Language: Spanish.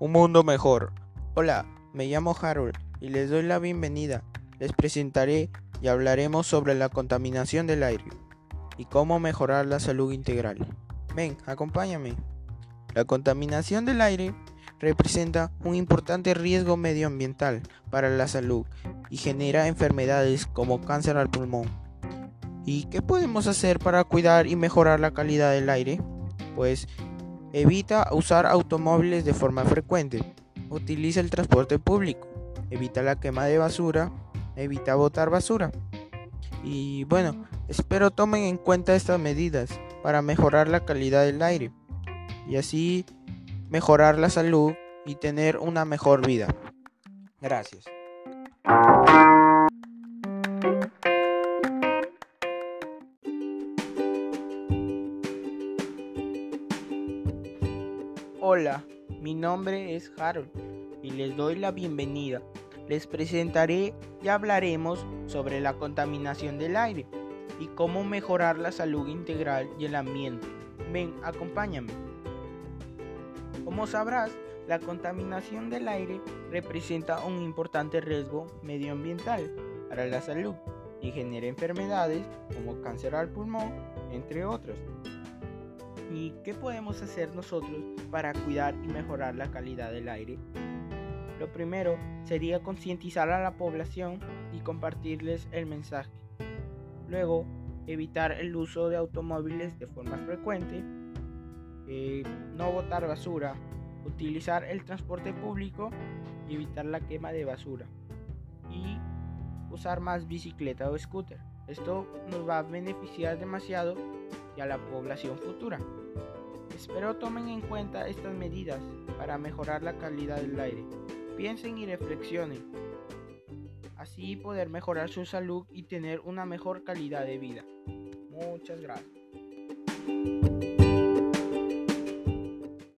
un mundo mejor. Hola, me llamo Harold y les doy la bienvenida. Les presentaré y hablaremos sobre la contaminación del aire y cómo mejorar la salud integral. Ven, acompáñame. La contaminación del aire representa un importante riesgo medioambiental para la salud y genera enfermedades como cáncer al pulmón. ¿Y qué podemos hacer para cuidar y mejorar la calidad del aire? Pues Evita usar automóviles de forma frecuente. Utiliza el transporte público. Evita la quema de basura. Evita botar basura. Y bueno, espero tomen en cuenta estas medidas para mejorar la calidad del aire y así mejorar la salud y tener una mejor vida. Gracias. Hola, mi nombre es Harold y les doy la bienvenida. Les presentaré y hablaremos sobre la contaminación del aire y cómo mejorar la salud integral y el ambiente. Ven, acompáñame. Como sabrás, la contaminación del aire representa un importante riesgo medioambiental para la salud y genera enfermedades como cáncer al pulmón, entre otros. ¿Y qué podemos hacer nosotros para cuidar y mejorar la calidad del aire? Lo primero sería concientizar a la población y compartirles el mensaje. Luego, evitar el uso de automóviles de forma frecuente, eh, no botar basura, utilizar el transporte público y evitar la quema de basura. Y usar más bicicleta o scooter. Esto nos va a beneficiar demasiado y a la población futura. Espero tomen en cuenta estas medidas para mejorar la calidad del aire. Piensen y reflexionen. Así poder mejorar su salud y tener una mejor calidad de vida. Muchas gracias.